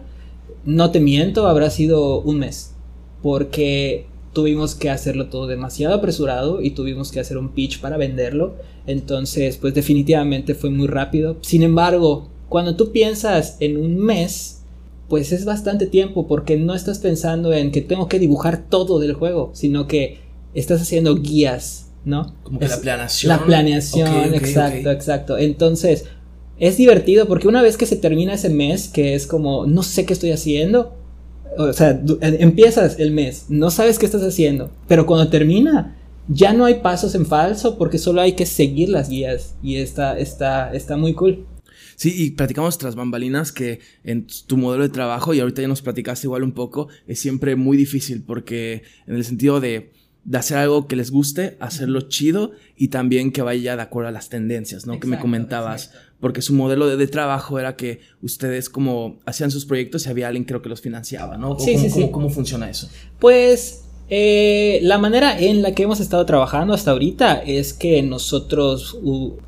no te miento, habrá sido un mes porque tuvimos que hacerlo todo demasiado apresurado y tuvimos que hacer un pitch para venderlo, entonces pues definitivamente fue muy rápido, sin embargo, cuando tú piensas en un mes, pues es bastante tiempo porque no estás pensando en que tengo que dibujar todo del juego, sino que estás haciendo guías, ¿no? Como que Es- la planeación. La planeación, exacto, exacto. Entonces, es divertido porque una vez que se termina ese mes, que es como, no sé qué estoy haciendo, o sea, empiezas el mes, no sabes qué estás haciendo, pero cuando termina, ya no hay pasos en falso porque solo hay que seguir las guías y está, está, está muy cool. Sí, y platicamos tras bambalinas que en tu modelo de trabajo, y ahorita ya nos platicaste igual un poco, es siempre muy difícil porque en el sentido de, de hacer algo que les guste, hacerlo chido y también que vaya de acuerdo a las tendencias, ¿no? que me Exacto, comentabas. Porque su modelo de, de trabajo era que ustedes como hacían sus proyectos y había alguien creo que los financiaba, ¿no? ¿O Sí, cómo, sí, sí. cómo- cómo funciona eso? Pues eh, la manera en la que hemos estado trabajando hasta ahorita es que nosotros,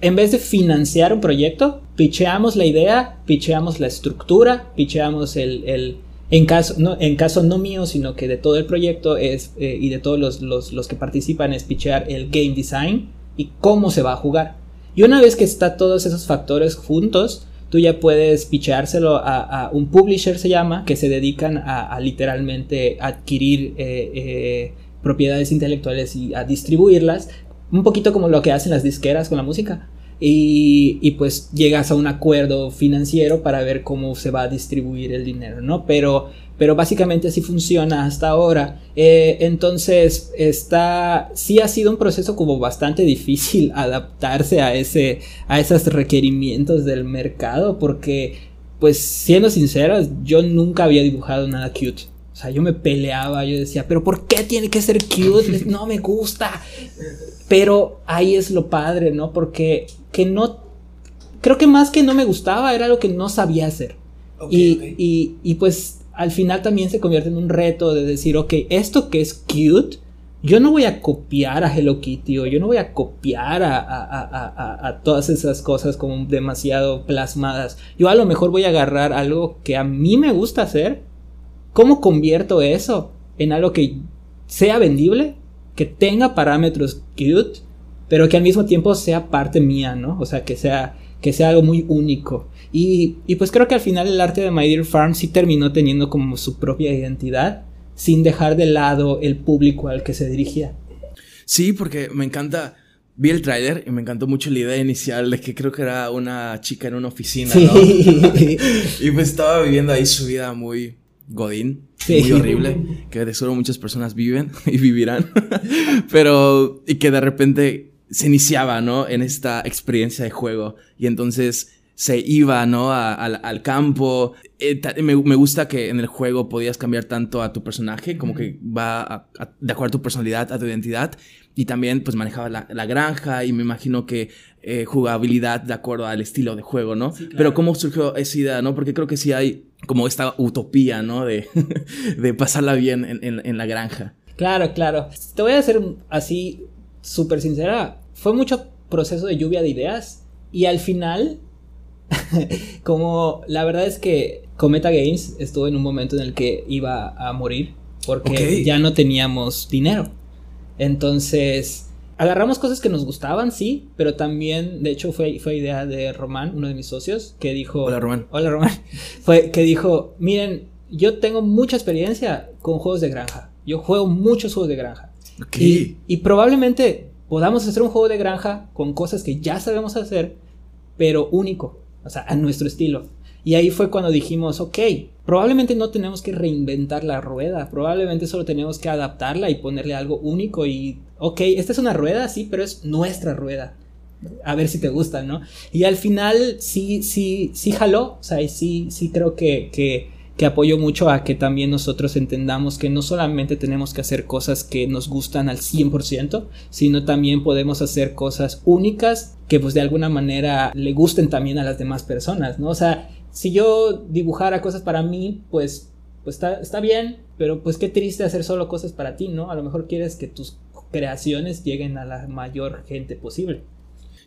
en vez de financiar un proyecto, picheamos la idea, picheamos la estructura, picheamos el, el- en, caso, no, en caso no mío, sino que de todo el proyecto es, eh, y de todos los, los- los que participan es pichear el game design y cómo se va a jugar. Y una vez que está todos esos factores juntos, tú ya puedes picheárselo a, a un publisher, se llama, que se dedican a, literalmente adquirir eh, eh, propiedades intelectuales y a distribuirlas, un poquito como lo que hacen las disqueras con la música. Y, y pues llegas a un acuerdo financiero para ver cómo se va a distribuir el dinero, ¿no? Pero, pero básicamente así funciona hasta ahora. Eh, entonces, está, sí ha sido un proceso como bastante difícil adaptarse a, ese, a esos requerimientos del mercado, porque, pues, siendo sinceros, yo nunca había dibujado nada cute. Sea, yo me peleaba, yo decía, pero ¿por qué tiene que ser cute? No me gusta. Pero ahí es lo padre, ¿no? Porque que no... Creo que más que no me gustaba era lo que no sabía hacer. y, y, y pues al final también se convierte en un reto de decir, ok, esto que es cute, yo no voy a copiar a Hello Kitty o yo no voy a copiar a, a, a, a, todas esas cosas como demasiado plasmadas. Yo a lo mejor voy a agarrar algo que a mí me gusta hacer. ¿Cómo convierto eso en algo que sea vendible, que tenga parámetros cute, pero que al mismo tiempo sea parte mía, ¿no? O sea, que sea, que sea algo muy único. Y, y pues creo que al final el arte de My Dear Farm sí terminó teniendo como su propia identidad sin dejar de lado el público al que se dirigía. Sí, porque me encanta. Vi el tráiler y me encantó mucho la idea inicial de que creo que era una chica en una oficina, ¿no? y pues estaba viviendo ahí su vida muy godín, muy horrible, que de seguro muchas personas viven y vivirán, pero y que de repente se iniciaba, ¿no? En esta experiencia de juego y entonces se iba, ¿no? al campo. Eh, me, gusta que en el juego podías cambiar tanto a tu personaje, como que va de acuerdo a tu personalidad, a tu identidad. Y también, pues, manejaba la, granja y me imagino que eh, jugabilidad de acuerdo al estilo de juego, ¿no? Pero ¿cómo surgió esa idea, no? Porque creo que sí hay como esta utopía, ¿no? De, de pasarla bien en, en la granja. Claro, claro. Te voy a ser así súper sincera. Fue mucho proceso de lluvia de ideas y al final como la verdad es que Cometa Games estuvo en un momento en el que iba a morir porque ya no teníamos dinero. Entonces, agarramos cosas que nos gustaban, sí, pero también, de hecho, fue, fue idea de Román, uno de mis socios, que dijo... Hola, Román. Hola, Román. Fue que dijo, miren, yo tengo mucha experiencia con juegos de granja. Yo juego muchos juegos de granja. Y, y probablemente podamos hacer un juego de granja con cosas que ya sabemos hacer, pero único o sea, a nuestro estilo. Y ahí fue cuando dijimos, ok, probablemente no tenemos que reinventar la rueda, probablemente solo tenemos que adaptarla y ponerle algo único y, ok, esta es una rueda, sí, pero es nuestra rueda. A ver si te gusta, ¿no? Y al final sí, sí, sí jaló, o sea, sí, sí creo que, que que apoyo mucho a que también nosotros entendamos que no solamente tenemos que hacer cosas que nos gustan al 100%, sino también podemos hacer cosas únicas que pues de alguna manera le gusten también a las demás personas, ¿no? O sea, si yo dibujara cosas para mí, pues, pues está, está bien, pero pues qué triste hacer solo cosas para ti, ¿no? A lo mejor quieres que tus creaciones lleguen a la mayor gente posible.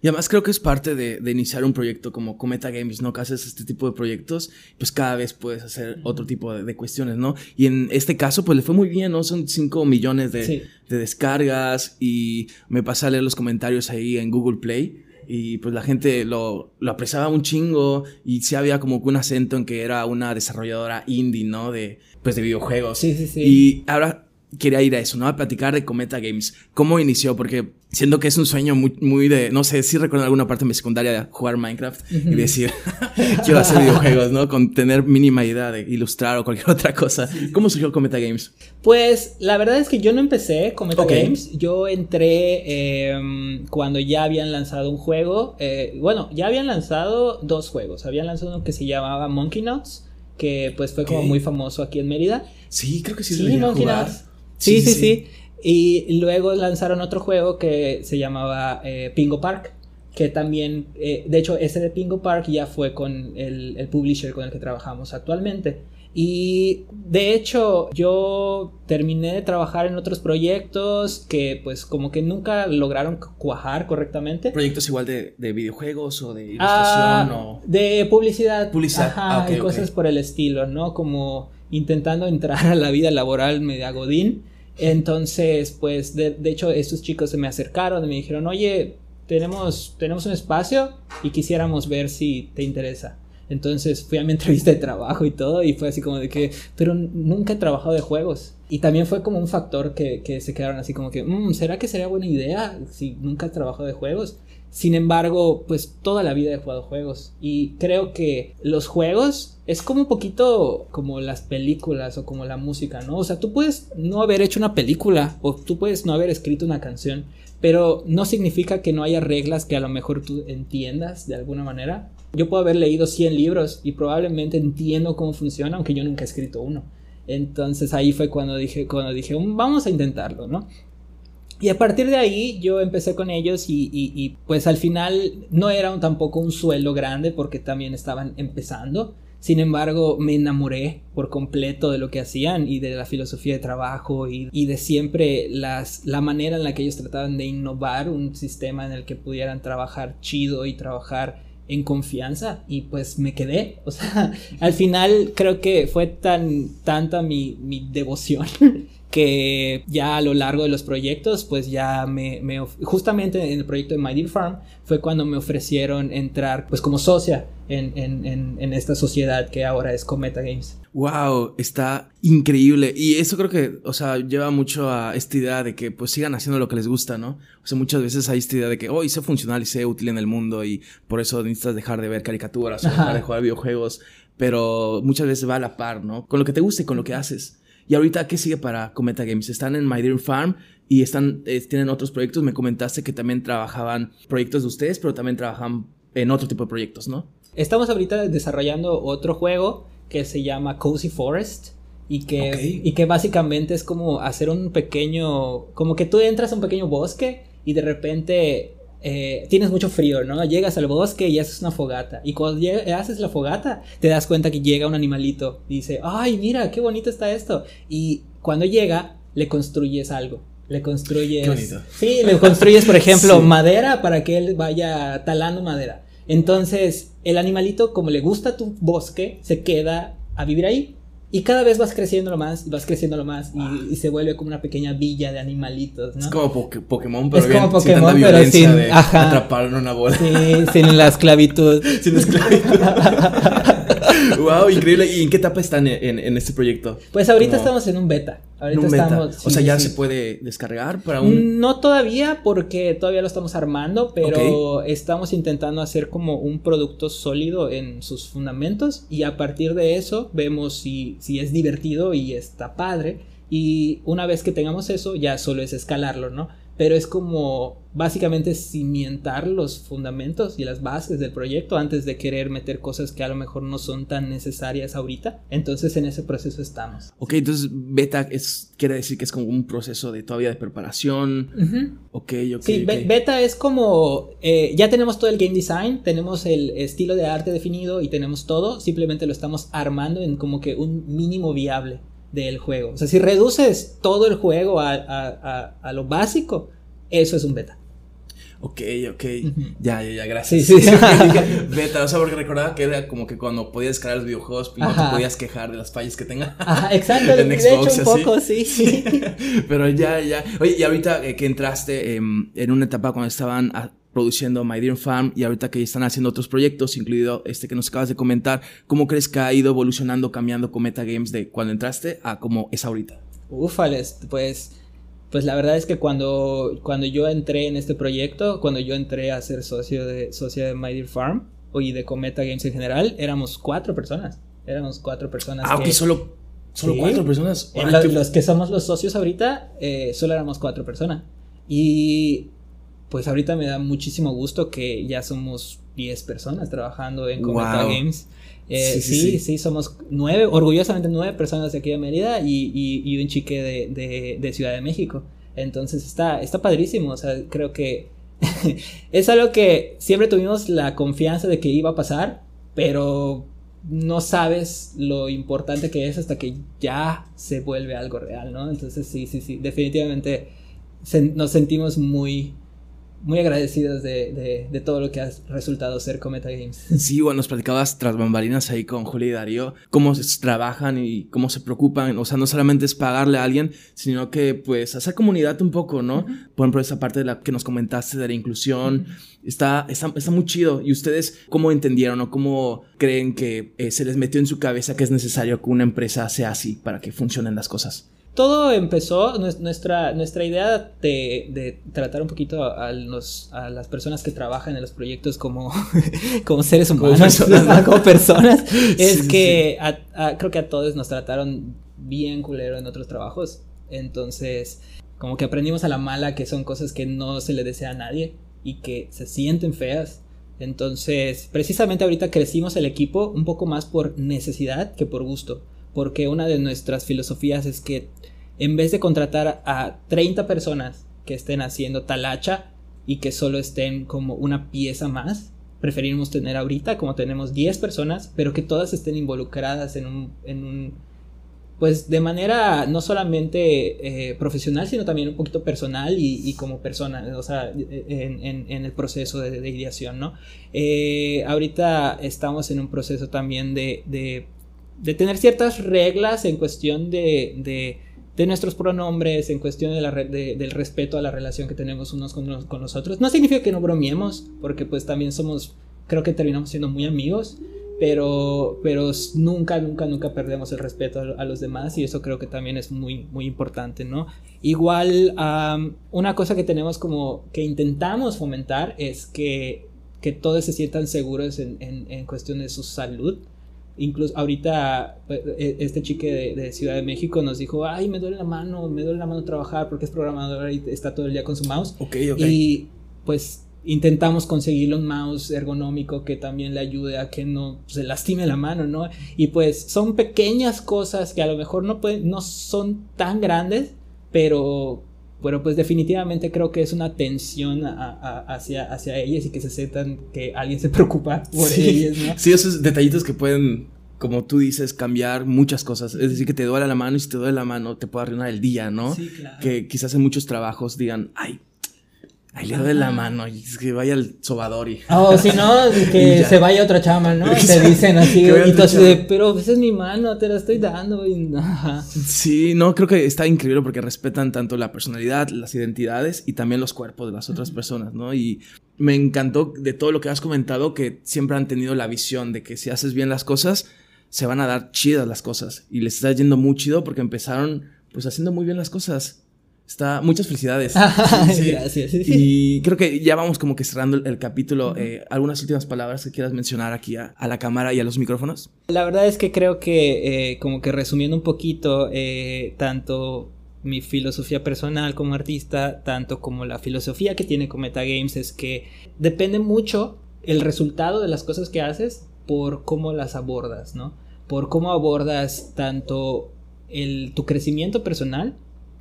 Y además creo que es parte de, iniciar un proyecto como Cometa Games, ¿no? Que haces este tipo de proyectos, pues cada vez puedes hacer otro tipo de, cuestiones, ¿no? Y en este caso, pues le fue muy bien, ¿no? Son 5 millones de, descargas y me pasé a leer los comentarios ahí en Google Play y pues la gente lo, lo apreciaba un chingo y sí había como un acento en que era una desarrolladora indie, ¿no? De, pues de videojuegos. Sí, sí, sí. Y ahora quería ir a eso, ¿no? A platicar de Cometa Games. ¿Cómo inició? Porque siento que es un sueño muy, muy de, no sé, si recuerdo alguna parte de mi secundaria de jugar Minecraft y decir, quiero hacer videojuegos, ¿no? Con tener mínima idea de ilustrar o cualquier otra cosa. ¿Cómo surgió Cometa Games? Pues la verdad es que yo no empecé Cometa Games. Yo entré em, cuando ya habían lanzado un juego. Eh, bueno, ya habían lanzado dos juegos. Habían lanzado uno que se llamaba Monkey Nuts, que pues fue como muy famoso aquí en Mérida. Sí, creo que sí, sí Monkey Nuts. Sí, sí, sí, Y luego lanzaron otro juego que se llamaba eh, Pingo Park, que también, eh, de hecho, ese de Pingo Park ya fue con el, el, publisher con el que trabajamos actualmente. Y de hecho, yo terminé de trabajar en otros proyectos que pues como que nunca lograron cuajar correctamente. ¿Proyectos igual de, de videojuegos o de ilustración o...? De publicidad. Publicidad. Ajá, ah, y cosas por el estilo, ¿no? Como intentando entrar a la vida laboral media godín entonces, pues, de, hecho, estos chicos se me acercaron y me dijeron, oye, tenemos, tenemos un espacio y quisiéramos ver si te interesa. Entonces fui a mi entrevista de trabajo y todo y fue así como de que, pero nunca he trabajado de juegos. Y también fue como un factor que, que se quedaron así como que, mm, ¿será que sería buena idea si nunca he trabajado de juegos? Sin embargo, pues toda la vida he jugado juegos y creo que los juegos es como un poquito como las películas o como la música, ¿no? O sea, tú puedes no haber hecho una película o tú puedes no haber escrito una canción, pero no significa que no haya reglas que a lo mejor tú entiendas de alguna manera. Yo puedo haber leído 100 libros y probablemente entiendo cómo funciona, aunque yo nunca he escrito uno. Entonces ahí fue cuando dije, cuando dije, mm, vamos a intentarlo, ¿no? Y a partir de ahí yo empecé con ellos y, pues al final no era tampoco un sueldo grande porque también estaban empezando. Sin embargo, me enamoré por completo de lo que hacían y de la filosofía de trabajo y, y, de siempre las, la manera en la que ellos trataban de innovar un sistema en el que pudieran trabajar chido y trabajar en confianza y pues me quedé. O sea, al final creo que fue tan tanta mi, mi devoción que ya a lo largo de los proyectos, pues ya me, me, justamente en el proyecto de My Dear Farm fue cuando me ofrecieron entrar pues como socia en, en, en, en esta sociedad que ahora es Cometa Games. Wow, está increíble. Y eso creo que, o sea, lleva mucho a esta idea de que pues sigan haciendo lo que les gusta, ¿no? O sea, muchas veces hay esta idea de que, oh, y sé funcional y sé útil en el mundo y por eso necesitas dejar de ver caricaturas o dejar de jugar videojuegos. Pero muchas veces va a la par, ¿no? Con lo que te guste, con lo que haces. Y ahorita, ¿qué sigue para Cometa Games? Están en My Dream Farm y están, eh, tienen otros proyectos. Me comentaste que también trabajaban proyectos de ustedes, pero también trabajan en otro tipo de proyectos, ¿no? Estamos ahorita desarrollando otro juego que se llama Cozy Forest. Y que, okay. y que básicamente es como hacer un pequeño. Como que tú entras a un pequeño bosque y de repente eh, tienes mucho frío, ¿no? Llegas al bosque y haces una fogata. Y cuando haces la fogata, te das cuenta que llega un animalito. Y dice, ay, mira, qué bonito está esto. Y cuando llega, le construyes algo. Le construyes. Qué bonito. Sí, le construyes, por ejemplo, sí. madera para que él vaya talando madera. Entonces, el animalito, como le gusta tu bosque, se queda a vivir ahí. Y cada vez vas creciendo más, vas creciendo más y, y, se vuelve como una pequeña villa de animalitos, ¿no? Es como po Pokémon, pero es bien, como Pokémon, sin pero sin de ajá. atrapar en una bola. Sí, sin la esclavitud. sin esclavitud. wow, increíble. ¿Y en qué etapa están en, este proyecto? Pues ahorita como... estamos en un beta. Ahorita un beta. estamos. Sí, o sea, ya sí. se puede descargar para un. No todavía, porque todavía lo estamos armando, pero okay. estamos intentando hacer como un producto sólido en sus fundamentos. Y a partir de eso vemos si, si es divertido y está padre. Y una vez que tengamos eso, ya solo es escalarlo, ¿no? Pero es como básicamente cimientar los fundamentos y las bases del proyecto antes de querer meter cosas que a lo mejor no son tan necesarias ahorita. Entonces en ese proceso estamos. Ok, entonces beta es, quiere decir que es como un proceso de todavía de preparación. Uh -huh. Ok, ok. Sí, okay. beta es como, eh, ya tenemos todo el game design, tenemos el estilo de arte definido y tenemos todo, simplemente lo estamos armando en como que un mínimo viable del juego. O sea, si reduces todo el juego a, a, a, a lo básico, eso es un beta. Ok, ok. Uh -huh. Ya, ya, ya, gracias. Sí, sí. beta, o sea, porque recordaba que era como que cuando podías descargar los videojuegos, no te podías quejar de las fallas que tenga. Ajá, exacto. en de Xbox, hecho, un poco, sí, sí. Pero ya, ya. Oye, y ahorita eh, que entraste eh, en una etapa cuando estaban produciendo My Dear Farm y ahorita que están haciendo otros proyectos, incluido este que nos acabas de comentar, ¿cómo crees que ha ido evolucionando, cambiando Cometa Games de cuando entraste a cómo es ahorita? Ufales, pues, pues la verdad es que cuando, cuando yo entré en este proyecto, cuando yo entré a ser socio de, socio de My Dear Farm y de Cometa Games en general, éramos cuatro personas. Éramos cuatro personas. Ah, que, ok, solo, solo sí, cuatro personas. Ay, lo, los que somos los socios ahorita, eh, solo éramos cuatro personas. Y pues ahorita me da muchísimo gusto que ya somos 10 personas trabajando en Cometa wow. Games. Eh, sí, sí, sí, sí, somos nueve, orgullosamente nueve personas de aquí de Mérida y, y, y un chique de, de, de, Ciudad de México. Entonces está, está padrísimo, o sea, creo que es algo que siempre tuvimos la confianza de que iba a pasar, pero no sabes lo importante que es hasta que ya se vuelve algo real, ¿no? Entonces sí, sí, sí, definitivamente se, nos sentimos muy, muy agradecidos de, de, de, todo lo que ha resultado ser Cometa Games. Sí, bueno, nos platicabas tras bambalinas ahí con Juli y Darío, cómo trabajan y cómo se preocupan, o sea, no solamente es pagarle a alguien, sino que pues hacer comunidad un poco, ¿no? Uh -huh. Por ejemplo, esa parte de la que nos comentaste de la inclusión, uh -huh. está, está, está, muy chido. ¿Y ustedes cómo entendieron o cómo creen que eh, se les metió en su cabeza que es necesario que una empresa sea así para que funcionen las cosas? Todo empezó, nuestra, nuestra idea de, de tratar un poquito a, los, a, las personas que trabajan en los proyectos como, como seres humanos, como personas, como personas es sí, que sí. A, a, creo que a todos nos trataron bien culero en otros trabajos. Entonces, como que aprendimos a la mala que son cosas que no se le desea a nadie y que se sienten feas. Entonces, precisamente ahorita crecimos el equipo un poco más por necesidad que por gusto porque una de nuestras filosofías es que en vez de contratar a 30 personas que estén haciendo talacha y que solo estén como una pieza más, preferimos tener ahorita, como tenemos 10 personas, pero que todas estén involucradas en un, en un pues de manera no solamente eh, profesional, sino también un poquito personal y, como persona, o sea, en, el proceso de, ideación, ¿no? Eh, ahorita estamos en un proceso también de, tener ciertas reglas en cuestión de, de nuestros pronombres, en cuestión de la del respeto a la relación que tenemos unos con, los, con los otros. No significa que no bromeemos, porque pues también somos, creo que terminamos siendo muy amigos, pero, pero nunca, nunca, nunca perdemos el respeto a, los demás y eso creo que también es muy, muy importante, ¿no? Igual, una cosa que tenemos como que intentamos fomentar es que, que todos se sientan seguros en, en, en cuestión de su salud. Incluso ahorita pues, e, este chique de, Ciudad de México nos dijo, ay, me duele la mano, me duele la mano trabajar porque es programador y está todo el día con su mouse. Ok, ok. Y pues intentamos conseguirle un mouse ergonómico que también le ayude a que no se lastime la mano, ¿no? Y pues son pequeñas cosas que a lo mejor no, pueden, no son tan grandes, pero, pero pues definitivamente creo que es una atención hacia, hacia ellas y que se sientan que alguien se preocupa por ellas, ¿no? Sí, esos detallitos que pueden como tú dices, cambiar muchas cosas. Es decir, que te duele la mano y si te duele la mano te puede arruinar el día, ¿no? Sí, claro. Que quizás en muchos trabajos digan, ay, Ahí le doy la mano y que vaya al sobador y. Oh, si no, que se vaya otra chama, ¿no? Te dicen así, y tú así de, pero esa es mi mano, te la estoy dando. Y... Sí, no, creo que está increíble porque respetan tanto la personalidad, las identidades y también los cuerpos de las otras personas, ¿no? Y me encantó de todo lo que has comentado que siempre han tenido la visión de que si haces bien las cosas, se van a dar chidas las cosas. Y les está yendo muy chido porque empezaron pues haciendo muy bien las cosas. Está, muchas felicidades. Gracias. Y creo que ya vamos como que cerrando el, capítulo. Eh, ¿Algunas últimas palabras que quieras mencionar aquí a, la cámara y a los micrófonos? La verdad es que creo que, eh, como que resumiendo un poquito, eh, tanto mi filosofía personal como artista, tanto como la filosofía que tiene con Metagames, es que depende mucho el resultado de las cosas que haces por cómo las abordas, ¿no? Por cómo abordas tanto el, tu crecimiento personal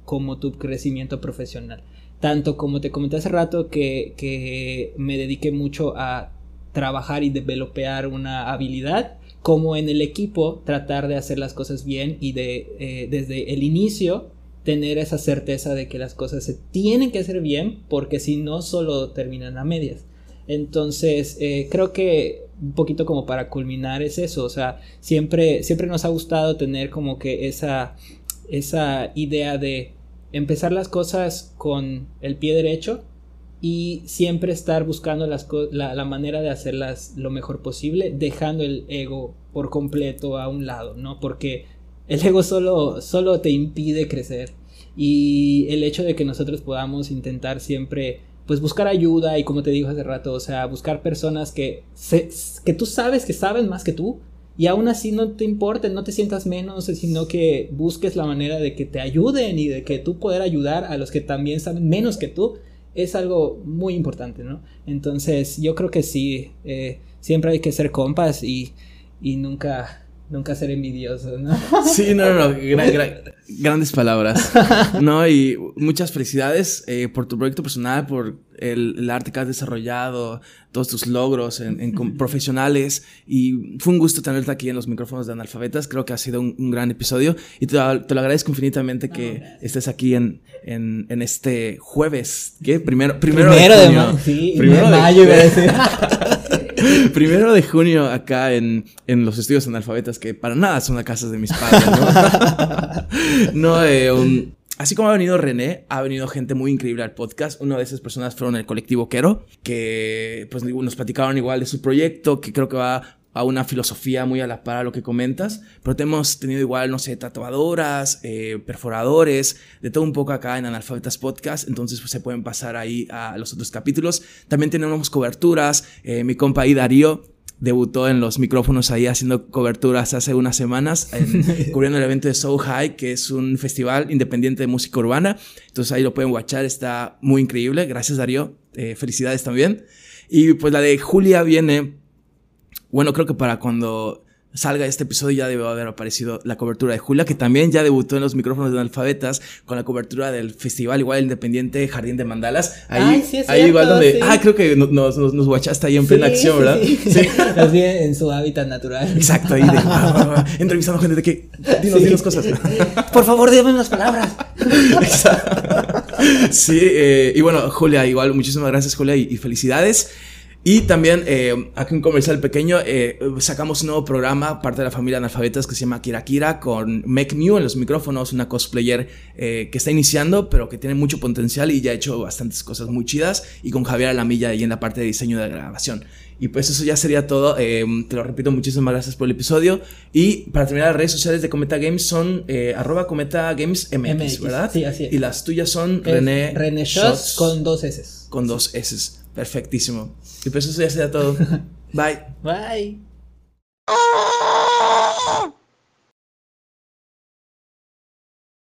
como tu crecimiento profesional. Tanto como te comenté hace rato que, me dediqué mucho a trabajar y developear una habilidad, como en el equipo tratar de hacer las cosas bien y de eh, desde el inicio tener esa certeza de que las cosas se tienen que hacer bien porque si no solo terminan a medias. Entonces eh, creo que un poquito como para culminar es eso, o sea, siempre, siempre nos ha gustado tener como que esa esa idea de empezar las cosas con el pie derecho y siempre estar buscando las la, manera de hacerlas lo mejor posible, dejando el ego por completo a un lado, ¿no? Porque el ego solo, solo te impide crecer y el hecho de que nosotros podamos intentar siempre pues buscar ayuda y como te digo hace rato, o sea, buscar personas que, que tú sabes que saben más que tú, y aún así no te importe, no te sientas menos, sino que busques la manera de que te ayuden y de que tú poder ayudar a los que también saben menos que tú, es algo muy importante, ¿no? Entonces yo creo que sí, eh, siempre hay que ser compas y, y nunca nunca ser envidioso, ¿no? Sí, no, no, no. grandes palabras. No, y muchas felicidades eh, por tu proyecto personal, por el, arte que has desarrollado, todos tus logros en, profesionales. Y fue un gusto tenerte aquí en los micrófonos de Analfabetas. Creo que ha sido un, gran episodio y te, lo agradezco infinitamente que estés aquí en, en, este jueves. ¿Qué? Primero, primero, primero de, junio. sí, primero de mayo, Primero de junio acá en, en los estudios analfabetas, que para nada son las casas de mis padres, ¿no? no, eh, Así como ha venido René, ha venido gente muy increíble al podcast. Una de esas personas fueron el colectivo Quero, que pues nos platicaron igual de su proyecto, que creo que va a una filosofía muy a la par a lo que comentas, pero hemos tenido igual, no sé, tatuadoras, eh, perforadores, de todo un poco acá en Analfabetas Podcast, entonces pues, se pueden pasar ahí a los otros capítulos. También tenemos coberturas, eh, mi compa ahí Darío debutó en los micrófonos ahí haciendo coberturas hace unas semanas, cubriendo el evento de So High, que es un festival independiente de música urbana, entonces ahí lo pueden watchar, está muy increíble, gracias Darío, eh, felicidades también. Y pues la de Julia viene bueno, creo que para cuando salga este episodio ya debe haber aparecido la cobertura de Julia, que también ya debutó en los micrófonos de analfabetas con la cobertura del festival igual independiente Jardín de Mandalas. Ahí, Ay, sí es ahí igual donde, sí. ah, creo que nos, nos, nos guachaste ahí en plena acción, ¿verdad? Sí, en su hábitat natural. Exacto, ahí de, ah, ah, ah, entrevistando gente de que, dinos, dinos cosas. Por favor, dime unas palabras. Sí, eh, y bueno, Julia, igual, muchísimas gracias, Julia, y, y felicidades. Y también, eh, aquí un comercial pequeño, eh, sacamos un nuevo programa, parte de la familia analfabetas, que se llama Kira Kira, con Meg Mew en los micrófonos, una cosplayer eh, que está iniciando, pero que tiene mucho potencial y ya ha hecho bastantes cosas muy chidas, y con Javier Alamilla ahí en la parte de diseño de grabación. Y pues eso ya sería todo. eh, te lo repito, muchísimas gracias por el episodio. Y para terminar, las redes sociales de Cometa Games son eh, arroba Cometa Games MX, MX, ¿verdad? sí, así es. Y las tuyas son Es René, René Shots Shots con dos S. con dos S. Perfectísimo. Y pues eso ya sería todo. Bye. Bye.